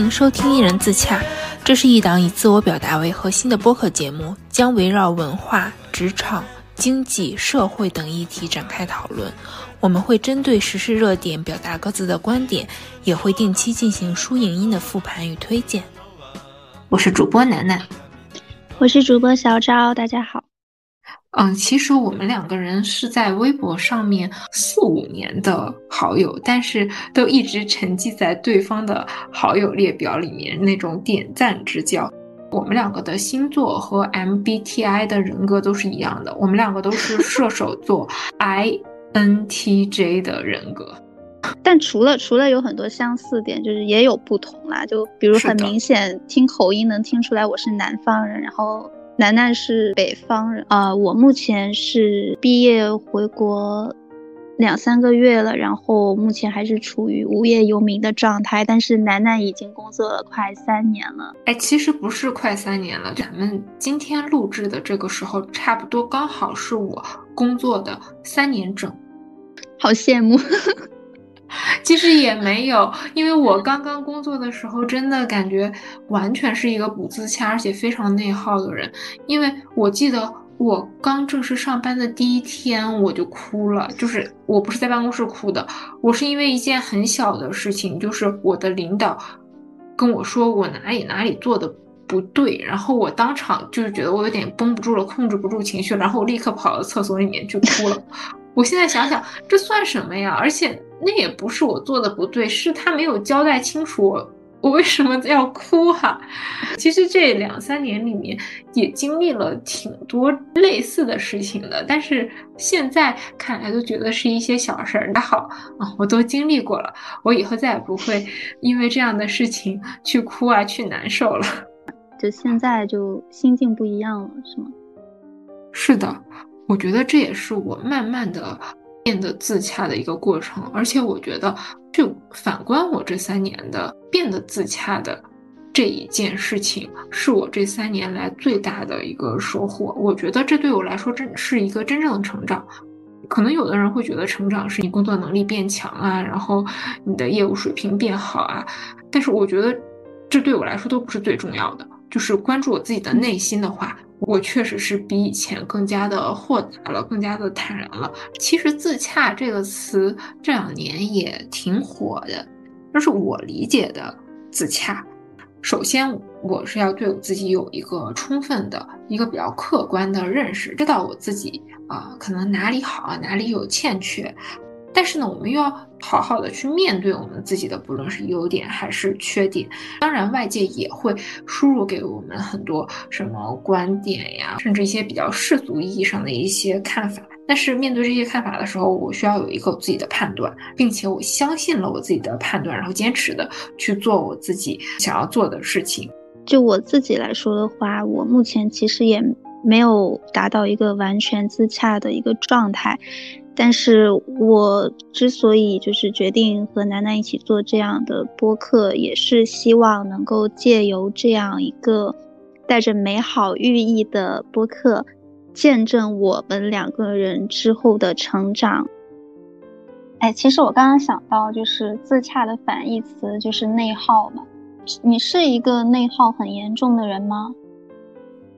迎收听《一人自洽》，这是一档以自我表达为核心的播客节目，将围绕文化、职场、经济、社会等议题展开讨论。我们会针对时事热点表达各自的观点，也会定期进行书影音的复盘与推荐。我是主播楠楠，我是主播小赵，大家好。嗯，其实我们两个人是在微博上面四五年的好友，但是都一直沉寂在对方的好友列表里面那种点赞之交。我们两个的星座和 MBTI 的人格都是一样的，我们两个都是射手座 INTJ 的人格。但除了除了有很多相似点，就是也有不同啦。就比如很明显听口音能听出来我是南方人，然后。楠楠是北方人啊，我目前是毕业回国两三个月了，然后目前还是处于无业游民的状态。但是楠楠已经工作了快三年了，哎，其实不是快三年了，咱们今天录制的这个时候，差不多刚好是我工作的三年整，好羡慕。其实也没有，因为我刚刚工作的时候，真的感觉完全是一个不自洽，而且非常内耗的人。因为我记得我刚正式上班的第一天，我就哭了，就是我不是在办公室哭的，我是因为一件很小的事情，就是我的领导跟我说我哪里哪里做的不对，然后我当场就是觉得我有点绷不住了，控制不住情绪，然后我立刻跑到厕所里面去哭了。我现在想想，这算什么呀？而且那也不是我做的不对，是他没有交代清楚我，我为什么要哭哈？其实这两三年里面也经历了挺多类似的事情的，但是现在看来都觉得是一些小事儿。还好啊，我都经历过了，我以后再也不会因为这样的事情去哭啊，去难受了。就现在就心境不一样了，是吗？是的。我觉得这也是我慢慢的变得自洽的一个过程，而且我觉得，就反观我这三年的变得自洽的这一件事情，是我这三年来最大的一个收获。我觉得这对我来说真是一个真正的成长。可能有的人会觉得成长是你工作能力变强啊，然后你的业务水平变好啊，但是我觉得这对我来说都不是最重要的。就是关注我自己的内心的话。我确实是比以前更加的豁达了，更加的坦然了。其实“自洽”这个词这两年也挺火的，这是我理解的自洽，首先我是要对我自己有一个充分的一个比较客观的认识，知道我自己啊可能哪里好，哪里有欠缺。但是呢，我们又要好好的去面对我们自己的，不论是优点还是缺点。当然，外界也会输入给我们很多什么观点呀，甚至一些比较世俗意义上的一些看法。但是面对这些看法的时候，我需要有一个自己的判断，并且我相信了我自己的判断，然后坚持的去做我自己想要做的事情。就我自己来说的话，我目前其实也没有达到一个完全自洽的一个状态。但是我之所以就是决定和楠楠一起做这样的播客，也是希望能够借由这样一个带着美好寓意的播客，见证我们两个人之后的成长。哎，其实我刚刚想到，就是自洽的反义词就是内耗嘛。你是一个内耗很严重的人吗？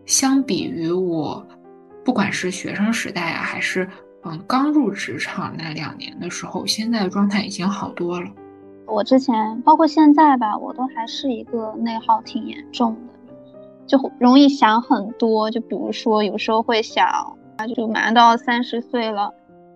相比于我，不管是学生时代啊，还是。嗯，刚入职场那两年的时候，现在的状态已经好多了。我之前包括现在吧，我都还是一个内耗挺严重的，就容易想很多。就比如说，有时候会想，啊，就马上到三十岁了，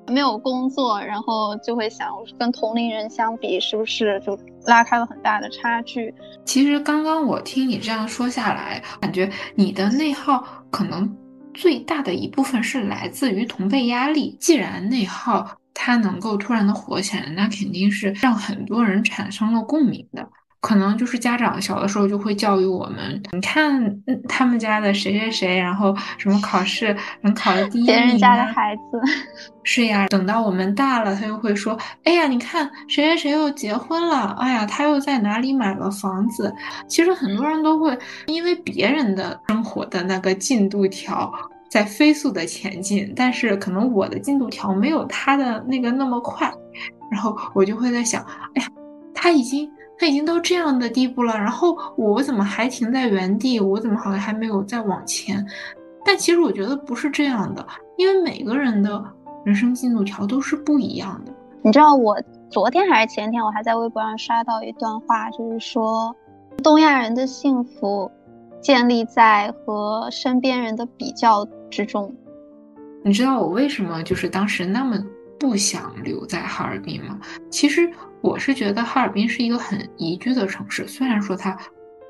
没有工作，然后就会想，跟同龄人相比，是不是就拉开了很大的差距？其实刚刚我听你这样说下来，感觉你的内耗可能。最大的一部分是来自于同辈压力。既然内耗它能够突然的火起来，那肯定是让很多人产生了共鸣的。可能就是家长小的时候就会教育我们，你看他们家的谁谁谁，然后什么考试能考的第一名，别人家的孩子 是呀。等到我们大了，他又会说，哎呀，你看谁谁谁又结婚了，哎呀，他又在哪里买了房子。其实很多人都会因为别人的生活的那个进度条在飞速的前进，但是可能我的进度条没有他的那个那么快，然后我就会在想，哎呀，他已经。他已经到这样的地步了，然后我怎么还停在原地？我怎么好像还没有再往前？但其实我觉得不是这样的，因为每个人的人生进度条都是不一样的。你知道，我昨天还是前天，我还在微博上刷到一段话，就是说，东亚人的幸福建立在和身边人的比较之中。你知道我为什么就是当时那么？不想留在哈尔滨吗？其实我是觉得哈尔滨是一个很宜居的城市。虽然说它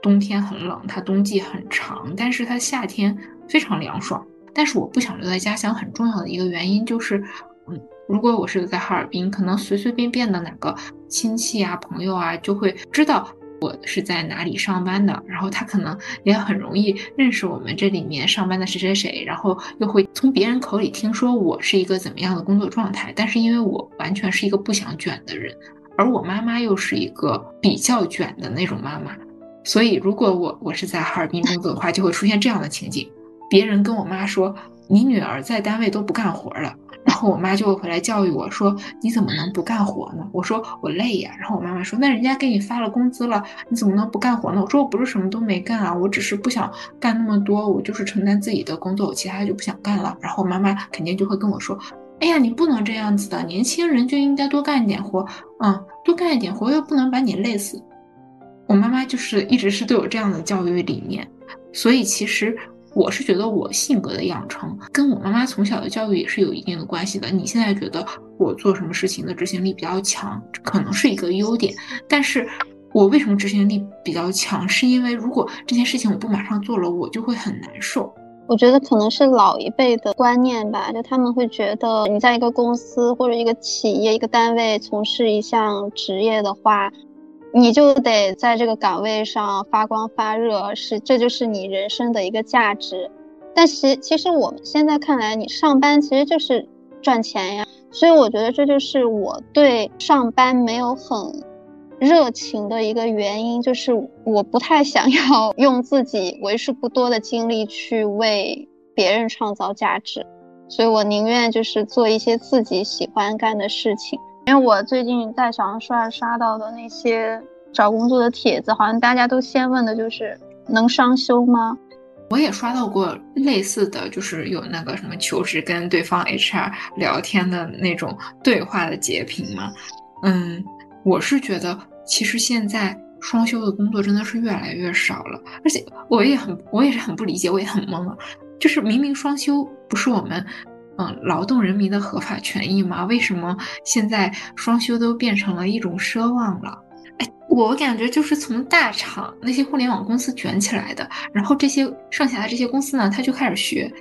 冬天很冷，它冬季很长，但是它夏天非常凉爽。但是我不想留在家乡，很重要的一个原因就是，嗯，如果我是在哈尔滨，可能随随便便的哪个亲戚啊、朋友啊就会知道。我是在哪里上班的，然后他可能也很容易认识我们这里面上班的谁谁谁，然后又会从别人口里听说我是一个怎么样的工作状态。但是因为我完全是一个不想卷的人，而我妈妈又是一个比较卷的那种妈妈，所以如果我我是在哈尔滨工作的话，就会出现这样的情景：别人跟我妈说，你女儿在单位都不干活了。然后我妈就会回来教育我说：“你怎么能不干活呢？”我说：“我累呀。”然后我妈妈说：“那人家给你发了工资了，你怎么能不干活呢？”我说：“我不是什么都没干啊，我只是不想干那么多，我就是承担自己的工作，我其他就不想干了。”然后我妈妈肯定就会跟我说：“哎呀，你不能这样子的，年轻人就应该多干一点活，嗯，多干一点活又不能把你累死。”我妈妈就是一直是对我这样的教育理念，所以其实。我是觉得我性格的养成跟我妈妈从小的教育也是有一定的关系的。你现在觉得我做什么事情的执行力比较强，可能是一个优点。但是我为什么执行力比较强？是因为如果这件事情我不马上做了，我就会很难受。我觉得可能是老一辈的观念吧，就他们会觉得你在一个公司或者一个企业、一个单位从事一项职业的话。你就得在这个岗位上发光发热，是这就是你人生的一个价值。但其其实我们现在看来，你上班其实就是赚钱呀。所以我觉得这就是我对上班没有很热情的一个原因，就是我不太想要 用自己为数不多的精力去为别人创造价值，所以我宁愿就是做一些自己喜欢干的事情。因为我最近在小红书上刷到的那些找工作的帖子，好像大家都先问的就是能双休吗？我也刷到过类似的就是有那个什么求职跟对方 HR 聊天的那种对话的截屏嘛。嗯，我是觉得其实现在双休的工作真的是越来越少了，而且我也很我也是很不理解，我也很懵啊，就是明明双休不是我们。嗯，劳动人民的合法权益吗？为什么现在双休都变成了一种奢望了？哎，我感觉就是从大厂那些互联网公司卷起来的，然后这些剩下的这些公司呢，他就开始学。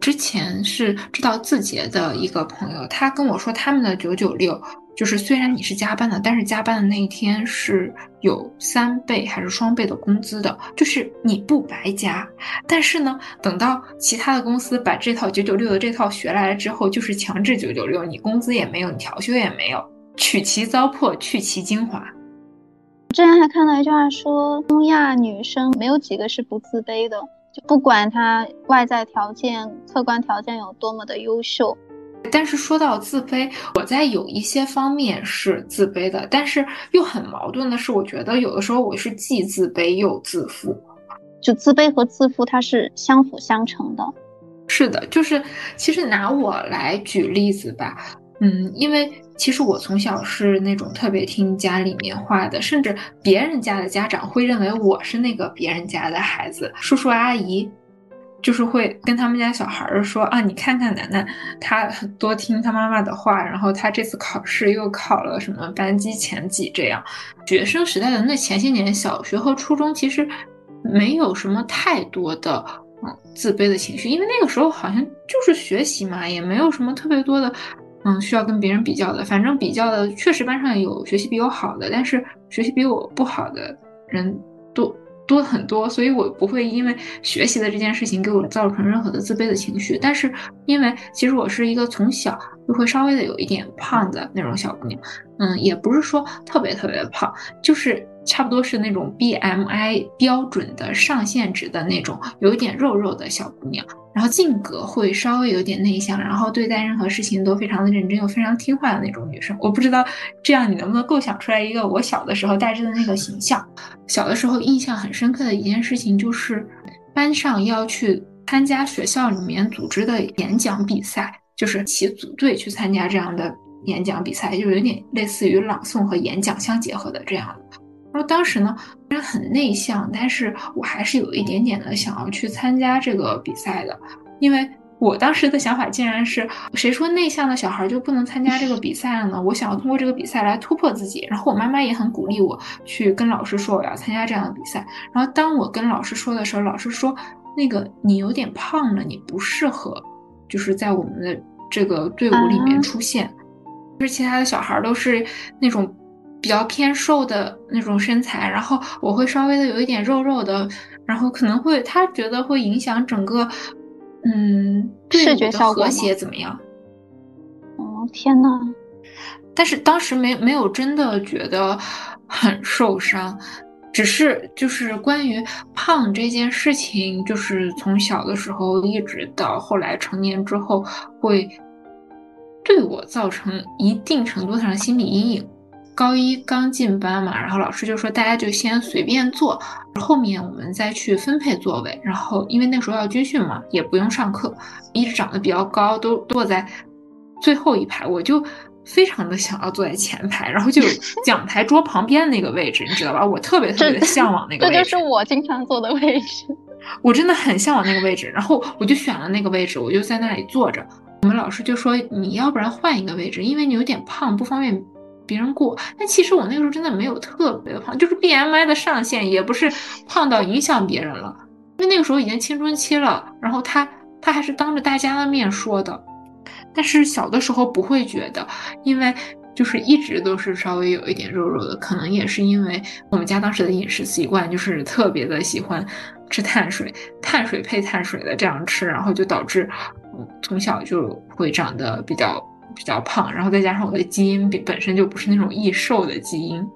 之前是知道字节的一个朋友，他跟我说他们的九九六。就是虽然你是加班的，但是加班的那一天是有三倍还是双倍的工资的，就是你不白加。但是呢，等到其他的公司把这套九九六的这套学来了之后，就是强制九九六，你工资也没有，你调休也没有，取其糟粕，去其精华。之前还看到一句话说，东亚女生没有几个是不自卑的，就不管她外在条件、客观条件有多么的优秀。但是说到自卑，我在有一些方面是自卑的，但是又很矛盾的是，我觉得有的时候我是既自卑又自负，就自卑和自负它是相辅相成的。是的，就是其实拿我来举例子吧，嗯，因为其实我从小是那种特别听家里面话的，甚至别人家的家长会认为我是那个别人家的孩子，叔叔阿姨。就是会跟他们家小孩儿说啊，你看看楠楠，他多听他妈妈的话，然后他这次考试又考了什么班级前几这样。学生时代的那前些年，小学和初中其实没有什么太多的嗯自卑的情绪，因为那个时候好像就是学习嘛，也没有什么特别多的嗯需要跟别人比较的。反正比较的确实班上有学习比我好的，但是学习比我不好的人多。很多，所以我不会因为学习的这件事情给我造成任何的自卑的情绪。但是，因为其实我是一个从小就会稍微的有一点胖的那种小姑娘，嗯，也不是说特别特别的胖，就是差不多是那种 BMI 标准的上限值的那种，有一点肉肉的小姑娘。然后性格会稍微有点内向，然后对待任何事情都非常的认真又非常听话的那种女生。我不知道这样你能不能构想出来一个我小的时候大致的那个形象。小的时候印象很深刻的一件事情就是，班上要去参加学校里面组织的演讲比赛，就是起组队去参加这样的演讲比赛，就有点类似于朗诵和演讲相结合的这样的。然后当时呢，虽然很内向，但是我还是有一点点的想要去参加这个比赛的，因为我当时的想法竟然是，谁说内向的小孩就不能参加这个比赛了呢？我想要通过这个比赛来突破自己。然后我妈妈也很鼓励我去跟老师说我要参加这样的比赛。然后当我跟老师说的时候，老师说那个你有点胖了，你不适合，就是在我们的这个队伍里面出现，就是其他的小孩都是那种。比较偏瘦的那种身材，然后我会稍微的有一点肉肉的，然后可能会他觉得会影响整个，嗯，视觉效果和谐怎么样？哦天呐，但是当时没没有真的觉得很受伤，只是就是关于胖这件事情，就是从小的时候一直到后来成年之后，会对我造成一定程度上的心理阴影。高一刚进班嘛，然后老师就说大家就先随便坐，后面我们再去分配座位。然后因为那时候要军训嘛，也不用上课，一直长得比较高，都坐在最后一排。我就非常的想要坐在前排，然后就讲台桌旁边那个位置，你知道吧？我特别特别的向往那个位置。这就是我经常坐的位置。我真的很向往那个位置，然后我就选了那个位置，我就在那里坐着。我们老师就说你要不然换一个位置，因为你有点胖，不方便。别人过，但其实我那个时候真的没有特别的胖，就是 BMI 的上限也不是胖到影响别人了，因为那个时候已经青春期了。然后他他还是当着大家的面说的，但是小的时候不会觉得，因为就是一直都是稍微有一点肉肉的，可能也是因为我们家当时的饮食习惯就是特别的喜欢吃碳水，碳水配碳水的这样吃，然后就导致从小就会长得比较。比较胖，然后再加上我的基因本本身就不是那种易瘦的基因。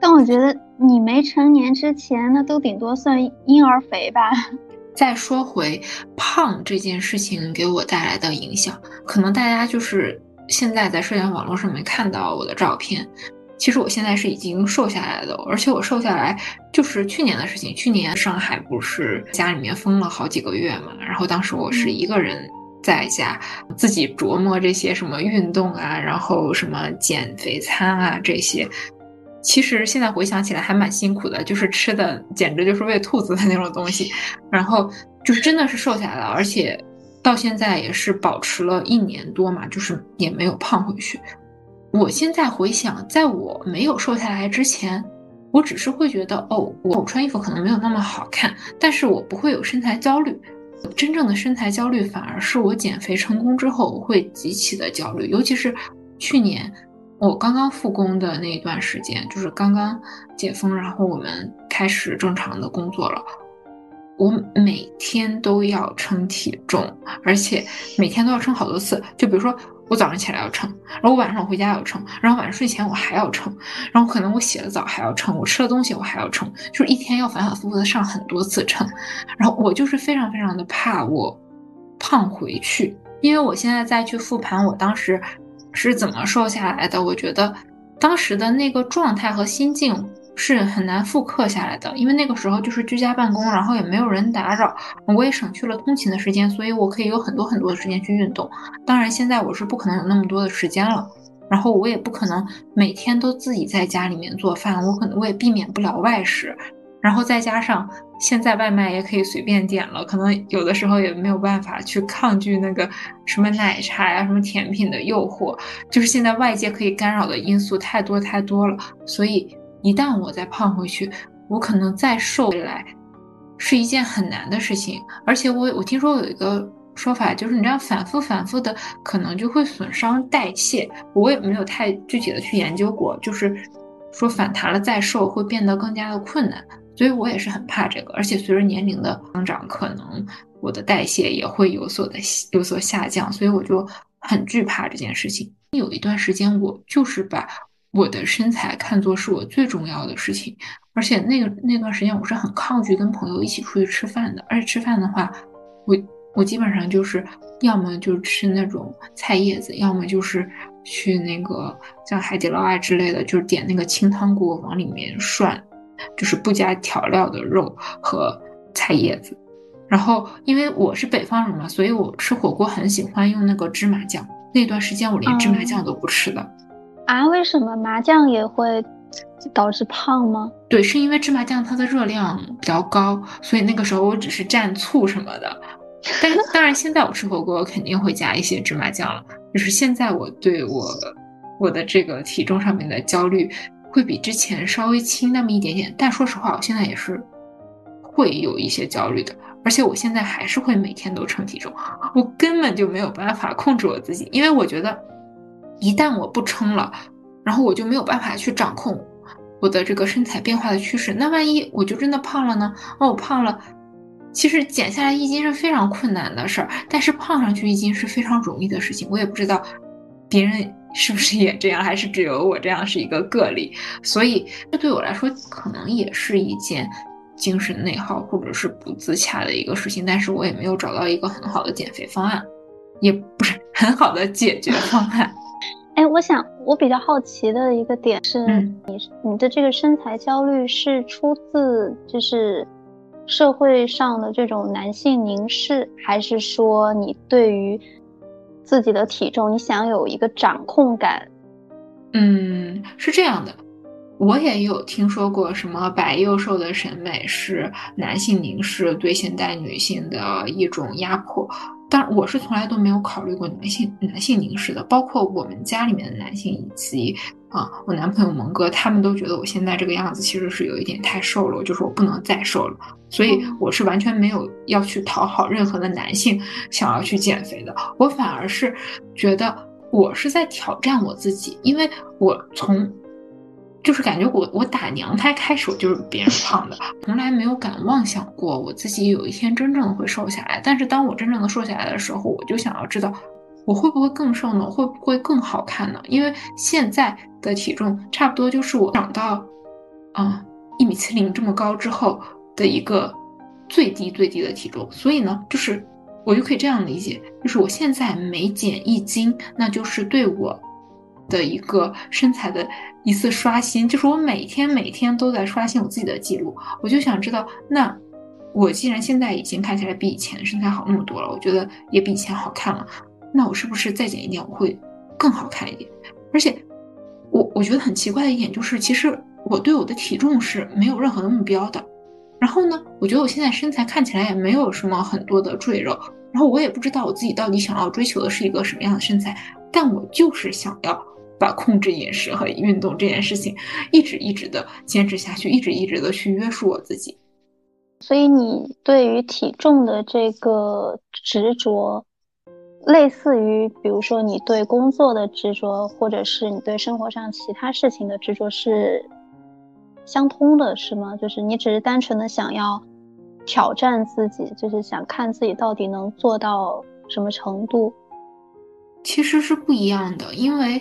但我觉得你没成年之前，那都顶多算婴儿肥吧。再说回胖这件事情给我带来的影响，可能大家就是现在在社交网络上面看到我的照片，其实我现在是已经瘦下来的，而且我瘦下来就是去年的事情。去年上海不是家里面封了好几个月嘛，然后当时我是一个人。在家自己琢磨这些什么运动啊，然后什么减肥餐啊这些，其实现在回想起来还蛮辛苦的，就是吃的简直就是喂兔子的那种东西，然后就是真的是瘦下来了，而且到现在也是保持了一年多嘛，就是也没有胖回去。我现在回想，在我没有瘦下来之前，我只是会觉得哦，我穿衣服可能没有那么好看，但是我不会有身材焦虑。真正的身材焦虑反而是我减肥成功之后会极其的焦虑，尤其是去年我刚刚复工的那一段时间，就是刚刚解封，然后我们开始正常的工作了，我每天都要称体重，而且每天都要称好多次，就比如说。我早上起来要称，然后我晚上回家要称，然后晚上睡前我还要称，然后可能我洗了澡还要称，我吃了东西我还要称，就是一天要反反复复的上很多次称，然后我就是非常非常的怕我胖回去，因为我现在再去复盘我当时是怎么瘦下来的，我觉得当时的那个状态和心境。是很难复刻下来的，因为那个时候就是居家办公，然后也没有人打扰，我也省去了通勤的时间，所以我可以有很多很多的时间去运动。当然，现在我是不可能有那么多的时间了，然后我也不可能每天都自己在家里面做饭，我可能我也避免不了外食，然后再加上现在外卖也可以随便点了，可能有的时候也没有办法去抗拒那个什么奶茶呀、什么甜品的诱惑，就是现在外界可以干扰的因素太多太多了，所以。一旦我再胖回去，我可能再瘦回来，是一件很难的事情。而且我我听说有一个说法，就是你这样反复反复的，可能就会损伤代谢。我也没有太具体的去研究过，就是说反弹了再瘦会变得更加的困难，所以我也是很怕这个。而且随着年龄的增长，可能我的代谢也会有所的有所下降，所以我就很惧怕这件事情。有一段时间，我就是把我的身材看作是我最重要的事情，而且那个那段时间我是很抗拒跟朋友一起出去吃饭的，而且吃饭的话，我我基本上就是要么就吃那种菜叶子，要么就是去那个像海底捞啊之类的，就是点那个清汤锅往里面涮，就是不加调料的肉和菜叶子。然后因为我是北方人嘛，所以我吃火锅很喜欢用那个芝麻酱。那段时间我连芝麻酱都不吃的，啊？为什么麻酱也会导致胖吗？对，是因为芝麻酱它的热量比较高，所以那个时候我只是蘸醋什么的。但当然，现在我吃火锅肯定会加一些芝麻酱了。就是现在我对我我的这个体重上面的焦虑会比之前稍微轻那么一点点，但说实话，我现在也是会有一些焦虑的。而且我现在还是会每天都称体重，我根本就没有办法控制我自己，因为我觉得一旦我不称了，然后我就没有办法去掌控我的这个身材变化的趋势。那万一我就真的胖了呢？哦，我胖了，其实减下来一斤是非常困难的事儿，但是胖上去一斤是非常容易的事情。我也不知道别人是不是也这样，还是只有我这样是一个个例。所以这对我来说可能也是一件。精神内耗或者是不自洽的一个事情，但是我也没有找到一个很好的减肥方案，也不是很好的解决方案。哎，我想我比较好奇的一个点是，你你的这个身材焦虑是出自就是社会上的这种男性凝视，还是说你对于自己的体重你想有一个掌控感？嗯，是这样的。我也有听说过什么白幼瘦的审美是男性凝视对现代女性的一种压迫，但我是从来都没有考虑过男性男性凝视的，包括我们家里面的男性以及啊我男朋友蒙哥，他们都觉得我现在这个样子其实是有一点太瘦了，就是我不能再瘦了，所以我是完全没有要去讨好任何的男性想要去减肥的，我反而是觉得我是在挑战我自己，因为我从。就是感觉我我打娘胎开始我就是别人胖的，从来没有敢妄想过我自己有一天真正的会瘦下来。但是当我真正的瘦下来的时候，我就想要知道我会不会更瘦呢？会不会更好看呢？因为现在的体重差不多就是我长到啊一米七零这么高之后的一个最低最低的体重。所以呢，就是我就可以这样理解，就是我现在每减一斤，那就是对我。的一个身材的一次刷新，就是我每天每天都在刷新我自己的记录。我就想知道，那我既然现在已经看起来比以前身材好那么多了，我觉得也比以前好看了，那我是不是再减一点我会更好看一点？而且，我我觉得很奇怪的一点就是，其实我对我的体重是没有任何的目标的。然后呢，我觉得我现在身材看起来也没有什么很多的赘肉，然后我也不知道我自己到底想要追求的是一个什么样的身材，但我就是想要。把控制饮食和运动这件事情一直一直的坚持下去，一直一直的去约束我自己。所以你对于体重的这个执着，类似于比如说你对工作的执着，或者是你对生活上其他事情的执着是相通的，是吗？就是你只是单纯的想要挑战自己，就是想看自己到底能做到什么程度。其实是不一样的，因为。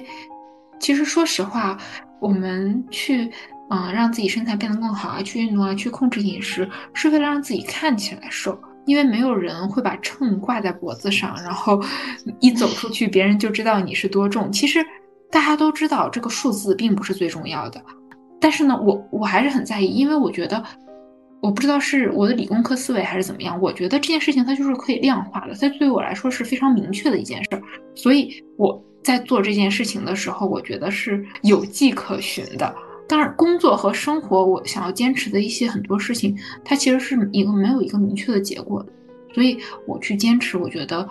其实，说实话，我们去，嗯，让自己身材变得更好啊，去运动啊，去控制饮食，是为了让自己看起来瘦。因为没有人会把秤挂在脖子上，然后一走出去，别人就知道你是多重。其实，大家都知道这个数字并不是最重要的。但是呢，我我还是很在意，因为我觉得，我不知道是我的理工科思维还是怎么样，我觉得这件事情它就是可以量化的，它对我来说是非常明确的一件事儿，所以我。在做这件事情的时候，我觉得是有迹可循的。当然，工作和生活，我想要坚持的一些很多事情，它其实是一个没有一个明确的结果。所以我去坚持，我觉得，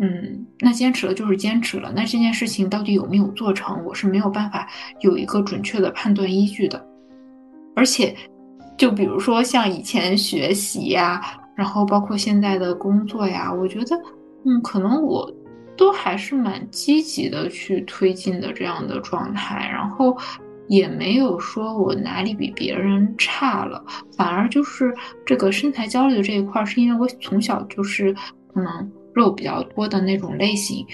嗯，那坚持了就是坚持了。那这件事情到底有没有做成，我是没有办法有一个准确的判断依据的。而且，就比如说像以前学习呀，然后包括现在的工作呀，我觉得，嗯，可能我。都还是蛮积极的去推进的这样的状态，然后也没有说我哪里比别人差了，反而就是这个身材焦虑的这一块，是因为我从小就是可能肉比较多的那种类型。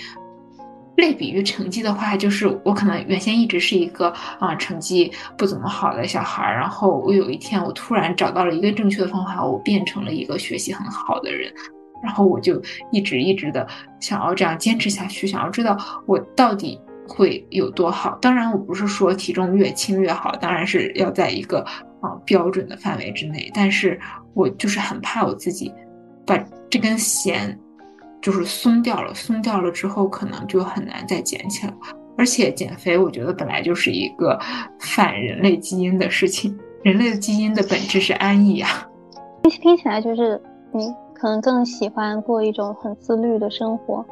类比于成绩的话，就是我可能原先一直是一个啊成绩不怎么好的小孩，然后我有一天我突然找到了一个正确的方法，我变成了一个学习很好的人，然后我就一直一直的想要这样坚持下去，想要知道我到底会有多好。当然，我不是说体重越轻越好，当然是要在一个啊标准的范围之内，但是我就是很怕我自己把这根弦。就是松掉了，松掉了之后可能就很难再捡起来。而且减肥，我觉得本来就是一个反人类基因的事情。人类的基因的本质是安逸啊。听听起来就是你可能更喜欢过一种很自律的生活。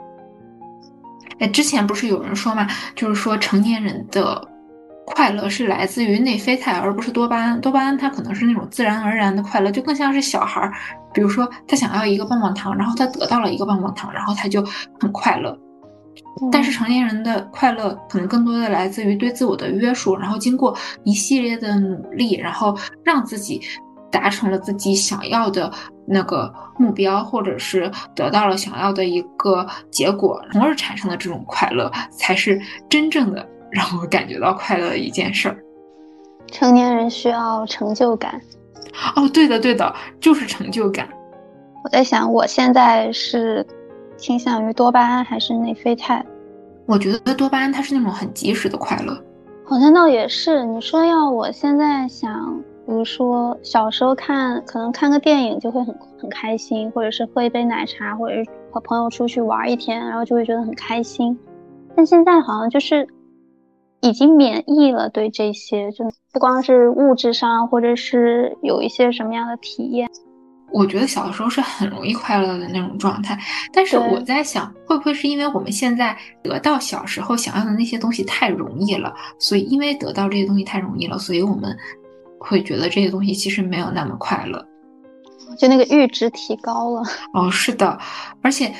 哎，之前不是有人说嘛，就是说成年人的。快乐是来自于内啡肽，而不是多巴胺。多巴胺它可能是那种自然而然的快乐，就更像是小孩儿，比如说他想要一个棒棒糖，然后他得到了一个棒棒糖，然后他就很快乐。但是成年人的快乐可能更多的来自于对自我的约束，然后经过一系列的努力，然后让自己达成了自己想要的那个目标，或者是得到了想要的一个结果，从而产生的这种快乐，才是真正的。让我感觉到快乐的一件事儿。成年人需要成就感。哦，对的，对的，就是成就感。我在想，我现在是倾向于多巴胺还是内啡肽？我觉得多巴胺它是那种很及时的快乐。好像倒也是。你说要我现在想，比如说小时候看，可能看个电影就会很很开心，或者是喝一杯奶茶，或者是和朋友出去玩一天，然后就会觉得很开心。但现在好像就是。已经免疫了对这些，就不光是物质上，或者是有一些什么样的体验。我觉得小的时候是很容易快乐的那种状态，但是我在想，会不会是因为我们现在得到小时候想要的那些东西太容易了，所以因为得到这些东西太容易了，所以我们会觉得这些东西其实没有那么快乐，就那个阈值提高了。哦，是的，而且。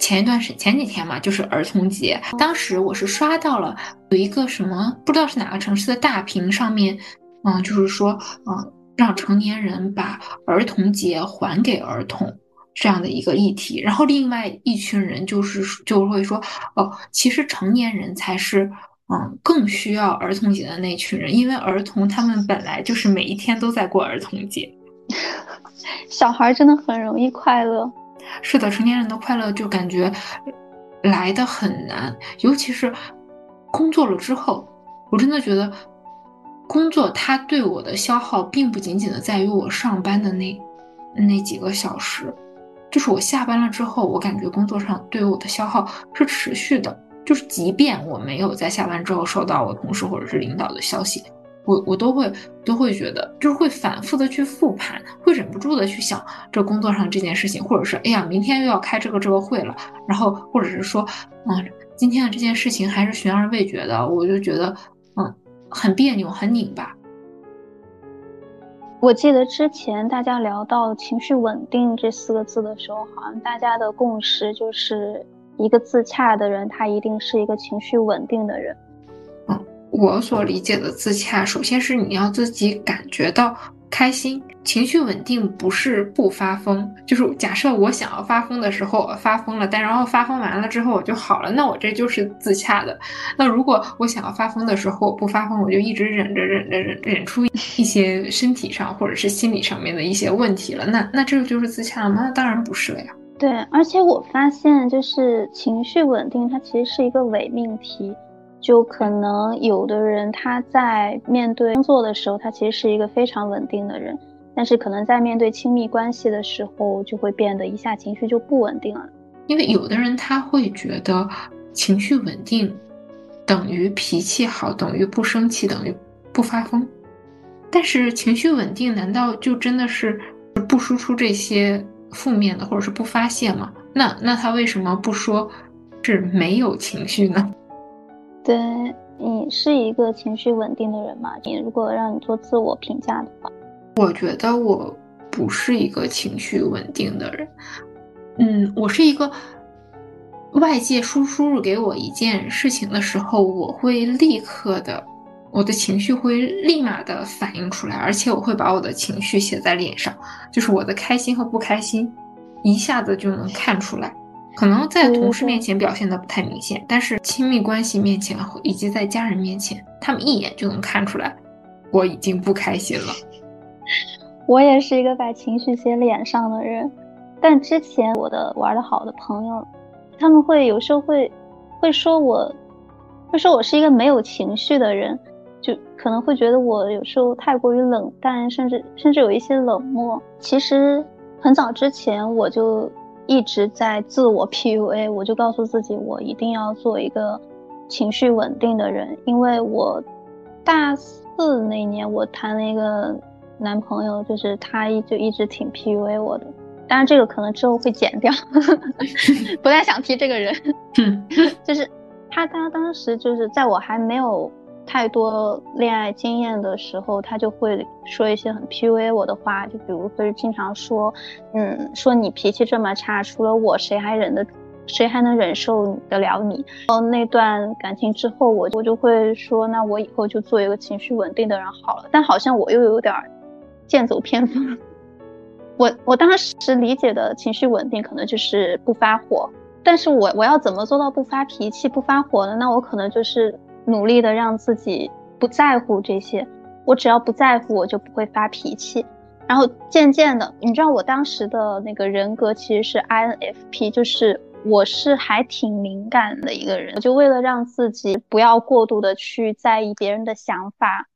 前一段时前几天嘛，就是儿童节，当时我是刷到了有一个什么不知道是哪个城市的大屏上面，嗯，就是说，嗯，让成年人把儿童节还给儿童这样的一个议题，然后另外一群人就是就会说，哦，其实成年人才是，嗯，更需要儿童节的那群人，因为儿童他们本来就是每一天都在过儿童节，小孩真的很容易快乐。是的，成年人的快乐就感觉来的很难，尤其是工作了之后，我真的觉得工作它对我的消耗，并不仅仅的在于我上班的那那几个小时，就是我下班了之后，我感觉工作上对我的消耗是持续的，就是即便我没有在下班之后收到我同事或者是领导的消息。我我都会都会觉得，就是会反复的去复盘，会忍不住的去想这工作上这件事情，或者是哎呀，明天又要开这个这个会了，然后或者是说，嗯，今天的这件事情还是悬而未决的，我就觉得嗯很别扭，很拧巴。我记得之前大家聊到情绪稳定这四个字的时候，好像大家的共识就是一个自洽的人，他一定是一个情绪稳定的人。嗯我所理解的自洽，首先是你要自己感觉到开心，情绪稳定不是不发疯。就是假设我想要发疯的时候，发疯了，但然后发疯完了之后我就好了，那我这就是自洽的。那如果我想要发疯的时候不发疯，我就一直忍着忍着忍忍出一些身体上或者是心理上面的一些问题了，那那这个就是自洽吗？那当然不是了呀。对，而且我发现就是情绪稳定，它其实是一个伪命题。就可能有的人他在面对工作的时候，他其实是一个非常稳定的人，但是可能在面对亲密关系的时候，就会变得一下情绪就不稳定了。因为有的人他会觉得情绪稳定等于脾气好，等于不生气，等于不发疯。但是情绪稳定难道就真的是不输出这些负面的，或者是不发泄吗？那那他为什么不说是没有情绪呢？对你是一个情绪稳定的人吗？你如果让你做自我评价的话，我觉得我不是一个情绪稳定的人。嗯，我是一个外界输输入给我一件事情的时候，我会立刻的我的情绪会立马的反映出来，而且我会把我的情绪写在脸上，就是我的开心和不开心，一下子就能看出来。可能在同事面前表现的不太明显，但是亲密关系面前以及在家人面前，他们一眼就能看出来我已经不开心了。我也是一个把情绪写脸上的人，但之前我的玩的好的朋友，他们会有时候会会说我，会说我是一个没有情绪的人，就可能会觉得我有时候太过于冷淡，甚至甚至有一些冷漠。其实很早之前我就。一直在自我 PUA，我就告诉自己，我一定要做一个情绪稳定的人。因为我大四那年，我谈了一个男朋友，就是他一就一直挺 PUA 我的。当然，这个可能之后会剪掉，不太想提这个人。就是他，他当时就是在我还没有。太多恋爱经验的时候，他就会说一些很 PUA 我的话，就比如会经常说，嗯，说你脾气这么差，除了我谁还忍得，谁还能忍受得了你？然后那段感情之后，我我就会说，那我以后就做一个情绪稳定的人好了。但好像我又有点剑走偏锋。我我当时理解的情绪稳定，可能就是不发火。但是我我要怎么做到不发脾气、不发火呢？那我可能就是。努力的让自己不在乎这些，我只要不在乎，我就不会发脾气。然后渐渐的，你知道我当时的那个人格其实是 INFP，就是我是还挺敏感的一个人。我就为了让自己不要过度的去在意别人的想法，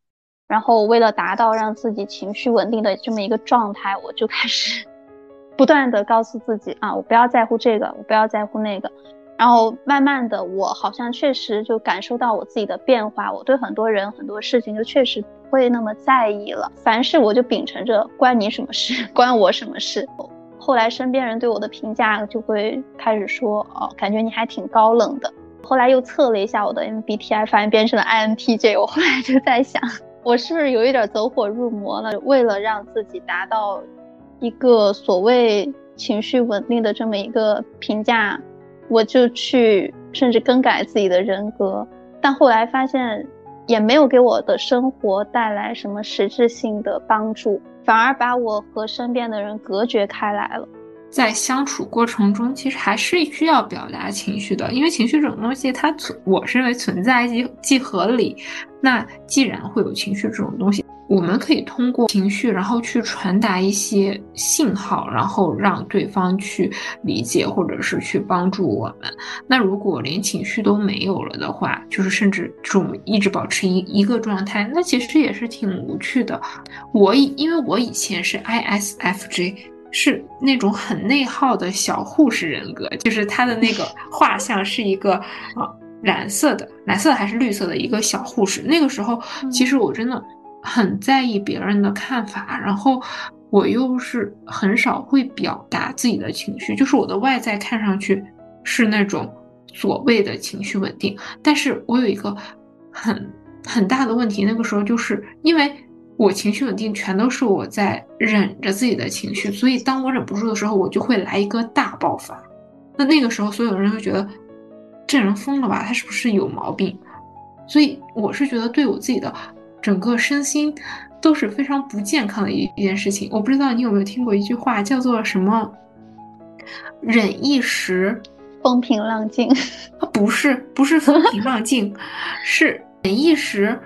然后为了达到让自己情绪稳定的这么一个状态，我就开始 不断的告诉自己啊，我不要在乎这个，我不要在乎那个。然后慢慢的，我好像确实就感受到我自己的变化。我对很多人、很多事情就确实不会那么在意了。凡事我就秉承着关你什么事，关我什么事。后来身边人对我的评价就会开始说，哦，感觉你还挺高冷的。后来又测了一下我的 MBTI，发现变成了 INTJ。我后来就在想，我是不是有一点走火入魔了？为了让自己达到一个所谓情绪稳定的这么一个评价。我就去甚至更改自己的人格，但后来发现也没有给我的生活带来什么实质性的帮助，反而把我和身边的人隔绝开来了。在相处过程中，其实还是需要表达情绪的，因为情绪这种东西，它存，我认为存在即即合理。那既然会有情绪这种东西，我们可以通过情绪，然后去传达一些信号，然后让对方去理解，或者是去帮助我们。那如果连情绪都没有了的话，就是甚至这种一直保持一一个状态，那其实也是挺无趣的。我以因为我以前是 ISFJ。是那种很内耗的小护士人格，就是他的那个 画像是一个啊蓝色的，蓝色还是绿色的一个小护士。那个时候，其实我真的很在意别人的看法，然后我又是很少会表达自己的情绪，就是我的外在看上去是那种所谓的情绪稳定，但是我有一个很很大的问题，那个时候就是因为。我情绪稳定，全都是我在忍着自己的情绪，所以当我忍不住的时候，我就会来一个大爆发。那那个时候，所有人会觉得这人疯了吧？他是不是有毛病？所以我是觉得对我自己的整个身心都是非常不健康的一一件事情。我不知道你有没有听过一句话，叫做什么“忍一时风平浪静”？不是，不是风平浪静，是忍一时。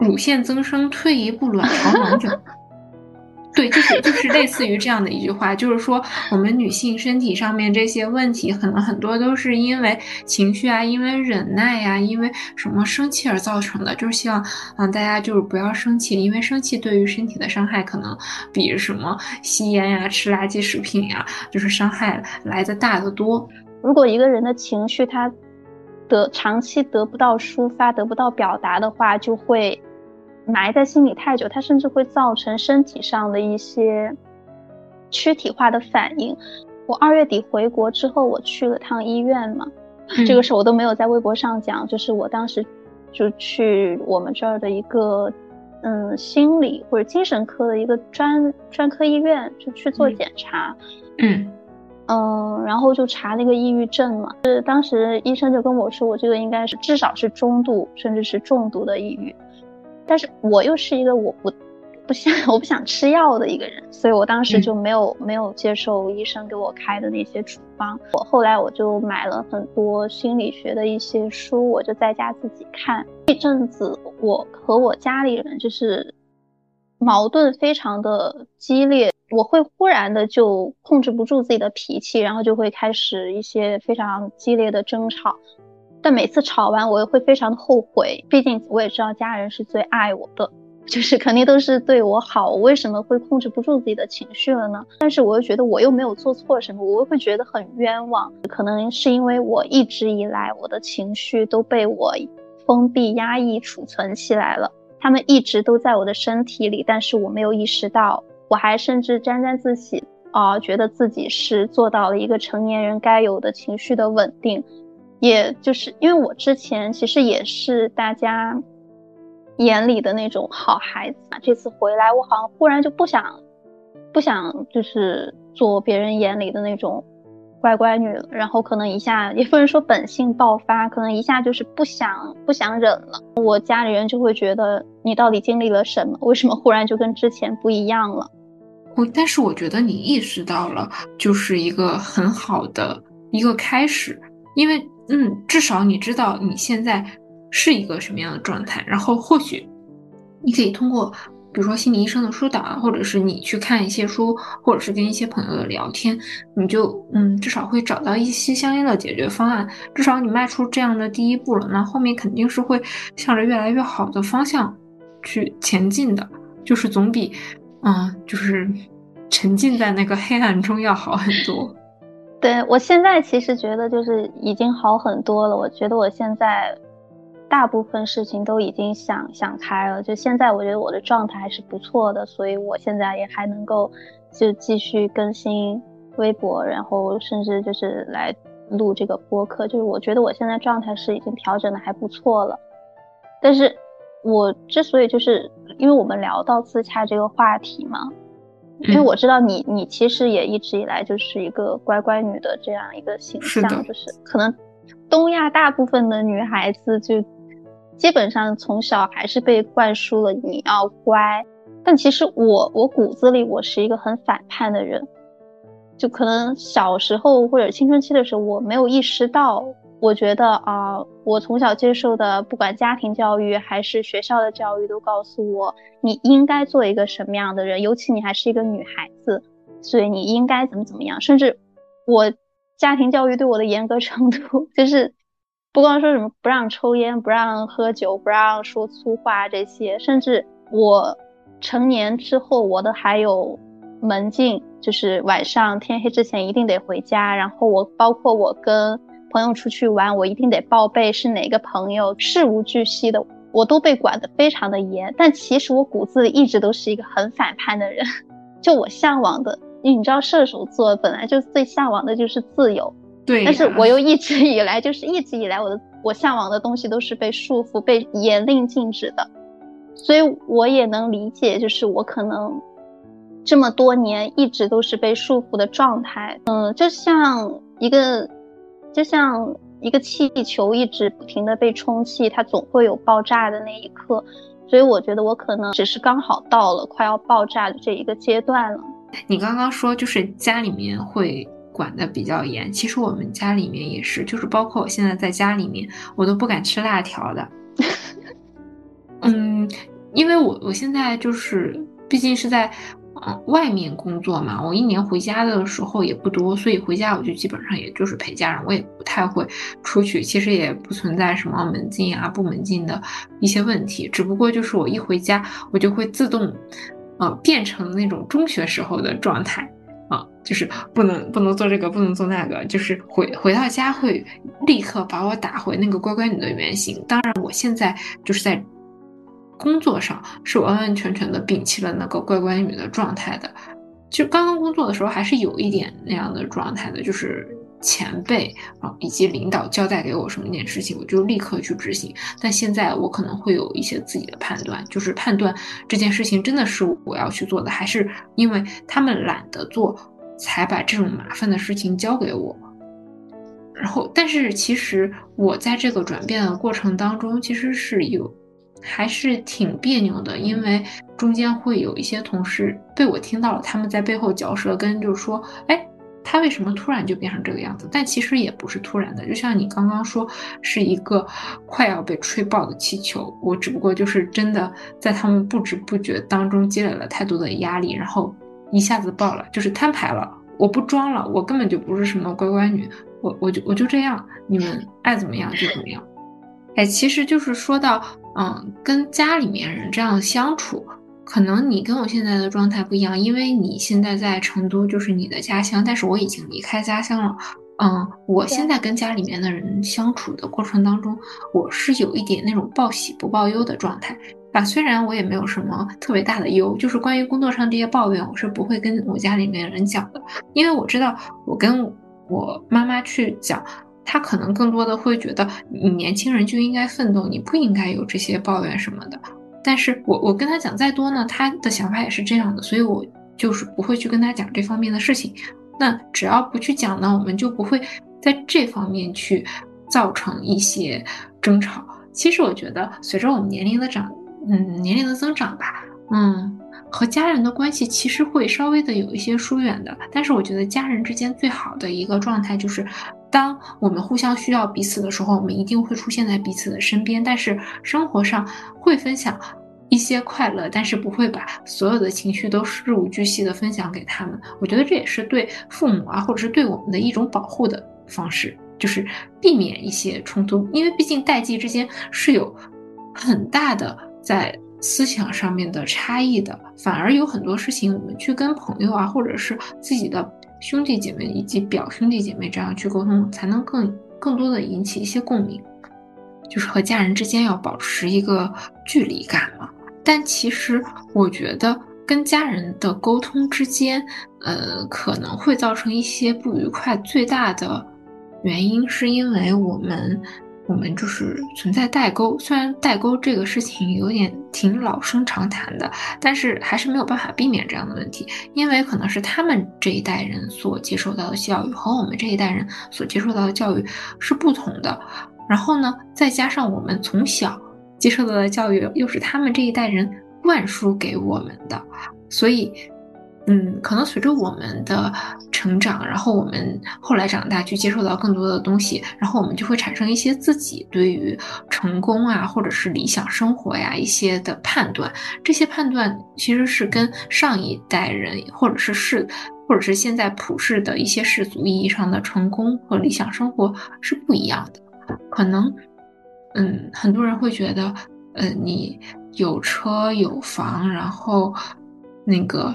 乳腺增生，退一步卵巢囊 肿。对，就是就是类似于这样的一句话，就是说我们女性身体上面这些问题，可能很多都是因为情绪啊，因为忍耐呀，因为什么生气而造成的。就是希望啊，大家就是不要生气，因为生气对于身体的伤害可能比什么吸烟呀、吃垃圾食品呀，就是伤害来的大得多。如果一个人的情绪他得长期得不到抒发、得不到表达的话，就会。埋在心里太久，它甚至会造成身体上的一些躯体化的反应。我二月底回国之后，我去了趟医院嘛，这个事我都没有在微博上讲，就是我当时就去我们这儿的一个嗯心理或者精神科的一个专专科医院，就去做检查，嗯嗯，然后就查那个抑郁症嘛，是当时医生就跟我说，我这个应该是至少是中度，甚至是重度的抑郁。但是我又是一个我不不想 我不想吃药的一个人，所以我当时就没有没有接受医生给我开的那些处方。我后来我就买了很多心理学的一些书，我就在家自己看。这阵子我和我家里人就是矛盾非常的激烈，我会忽然的就控制不住自己的脾气，然后就会开始一些非常激烈的争吵。但每次吵完，我又会非常的后悔，毕竟我也知道家人是最爱我的，就是肯定都是对我好，我为什么会控制不住自己的情绪了呢？但是我又觉得我又没有做错什么，我又会觉得很冤枉。可能是因为我一直以来我的情绪都被我封闭、压抑、储存起来了，他们一直都在我的身体里，但是我没有意识到，我还甚至沾沾自喜啊，觉得自己是做到了一个成年人该有的情绪的稳定。也就是因为我之前其实也是大家眼里的那种好孩子嘛，这次回来我好像忽然就不想不想就是做别人眼里的那种乖乖女了，然后可能一下也不能说本性爆发，可能一下就是不想不想忍了。我家里人就会觉得你到底经历了什么？为什么忽然就跟之前不一样了？我但是我觉得你意识到了，就是一个很好的一个开始，因为。嗯，至少你知道你现在是一个什么样的状态，然后或许你可以通过，比如说心理医生的疏导，或者是你去看一些书，或者是跟一些朋友的聊天，你就嗯，至少会找到一些相应的解决方案。至少你迈出这样的第一步了，那后面肯定是会向着越来越好的方向去前进的，就是总比嗯，就是沉浸在那个黑暗中要好很多。对我现在其实觉得就是已经好很多了。我觉得我现在大部分事情都已经想想开了。就现在我觉得我的状态还是不错的，所以我现在也还能够就继续更新微博，然后甚至就是来录这个播客。就是我觉得我现在状态是已经调整的还不错了。但是我之所以就是因为我们聊到自洽这个话题嘛。因为我知道你，你其实也一直以来就是一个乖乖女的这样一个形象，就是可能东亚大部分的女孩子就基本上从小还是被灌输了你要乖，但其实我我骨子里我是一个很反叛的人，就可能小时候或者青春期的时候我没有意识到。我觉得啊，我从小接受的，不管家庭教育还是学校的教育，都告诉我你应该做一个什么样的人，尤其你还是一个女孩子，所以你应该怎么怎么样。甚至我家庭教育对我的严格程度，就是不光说什么不让抽烟、不让喝酒、不让说粗话这些，甚至我成年之后，我的还有门禁，就是晚上天黑之前一定得回家。然后我包括我跟。朋友出去玩，我一定得报备是哪个朋友，事无巨细的，我都被管得非常的严。但其实我骨子里一直都是一个很反叛的人，就我向往的，因为你知道射手座本来就最向往的就是自由，对。但是我又一直以来就是一直以来我的我向往的东西都是被束缚、被严令禁止的，所以我也能理解，就是我可能这么多年一直都是被束缚的状态，嗯，就像一个。就像一个气球一直不停的被充气，它总会有爆炸的那一刻，所以我觉得我可能只是刚好到了快要爆炸的这一个阶段了。你刚刚说就是家里面会管的比较严，其实我们家里面也是，就是包括我现在在家里面，我都不敢吃辣条的。嗯，因为我我现在就是毕竟是在。嗯，外面工作嘛，我一年回家的时候也不多，所以回家我就基本上也就是陪家人，我也不太会出去。其实也不存在什么门禁啊不门禁的一些问题，只不过就是我一回家，我就会自动，呃，变成那种中学时候的状态啊，就是不能不能做这个，不能做那个，就是回回到家会立刻把我打回那个乖乖女的原形。当然，我现在就是在。工作上是完完全全的摒弃了那个乖乖女的状态的，就刚刚工作的时候还是有一点那样的状态的，就是前辈啊以及领导交代给我什么一件事情，我就立刻去执行。但现在我可能会有一些自己的判断，就是判断这件事情真的是我要去做的，还是因为他们懒得做，才把这种麻烦的事情交给我。然后，但是其实我在这个转变的过程当中，其实是有。还是挺别扭的，因为中间会有一些同事被我听到了，他们在背后嚼舌根，就是说，哎，他为什么突然就变成这个样子？但其实也不是突然的，就像你刚刚说，是一个快要被吹爆的气球。我只不过就是真的在他们不知不觉当中积累了太多的压力，然后一下子爆了，就是摊牌了。我不装了，我根本就不是什么乖乖女，我我就我就这样，你们爱怎么样就怎么样。哎，其实就是说到，嗯，跟家里面人这样相处，可能你跟我现在的状态不一样，因为你现在在成都，就是你的家乡，但是我已经离开家乡了。嗯，我现在跟家里面的人相处的过程当中，我是有一点那种报喜不报忧的状态。啊，虽然我也没有什么特别大的忧，就是关于工作上这些抱怨，我是不会跟我家里面人讲的，因为我知道我跟我妈妈去讲。他可能更多的会觉得你年轻人就应该奋斗，你不应该有这些抱怨什么的。但是我我跟他讲再多呢，他的想法也是这样的，所以我就是不会去跟他讲这方面的事情。那只要不去讲呢，我们就不会在这方面去造成一些争吵。其实我觉得随着我们年龄的长，嗯，年龄的增长吧，嗯。和家人的关系其实会稍微的有一些疏远的，但是我觉得家人之间最好的一个状态就是，当我们互相需要彼此的时候，我们一定会出现在彼此的身边。但是生活上会分享一些快乐，但是不会把所有的情绪都事无巨细的分享给他们。我觉得这也是对父母啊，或者是对我们的一种保护的方式，就是避免一些冲突，因为毕竟代际之间是有很大的在。思想上面的差异的，反而有很多事情，我们去跟朋友啊，或者是自己的兄弟姐妹以及表兄弟姐妹这样去沟通，才能更更多的引起一些共鸣。就是和家人之间要保持一个距离感嘛。但其实我觉得跟家人的沟通之间，呃，可能会造成一些不愉快。最大的原因是因为我们。我们就是存在代沟，虽然代沟这个事情有点挺老生常谈的，但是还是没有办法避免这样的问题，因为可能是他们这一代人所接受到的教育和我们这一代人所接受到的教育是不同的，然后呢，再加上我们从小接受到的教育又是他们这一代人灌输给我们的，所以。嗯，可能随着我们的成长，然后我们后来长大，去接受到更多的东西，然后我们就会产生一些自己对于成功啊，或者是理想生活呀一些的判断。这些判断其实是跟上一代人，或者是世，或者是现在普世的一些世俗意义上的成功和理想生活是不一样的。可能，嗯，很多人会觉得，呃，你有车有房，然后那个。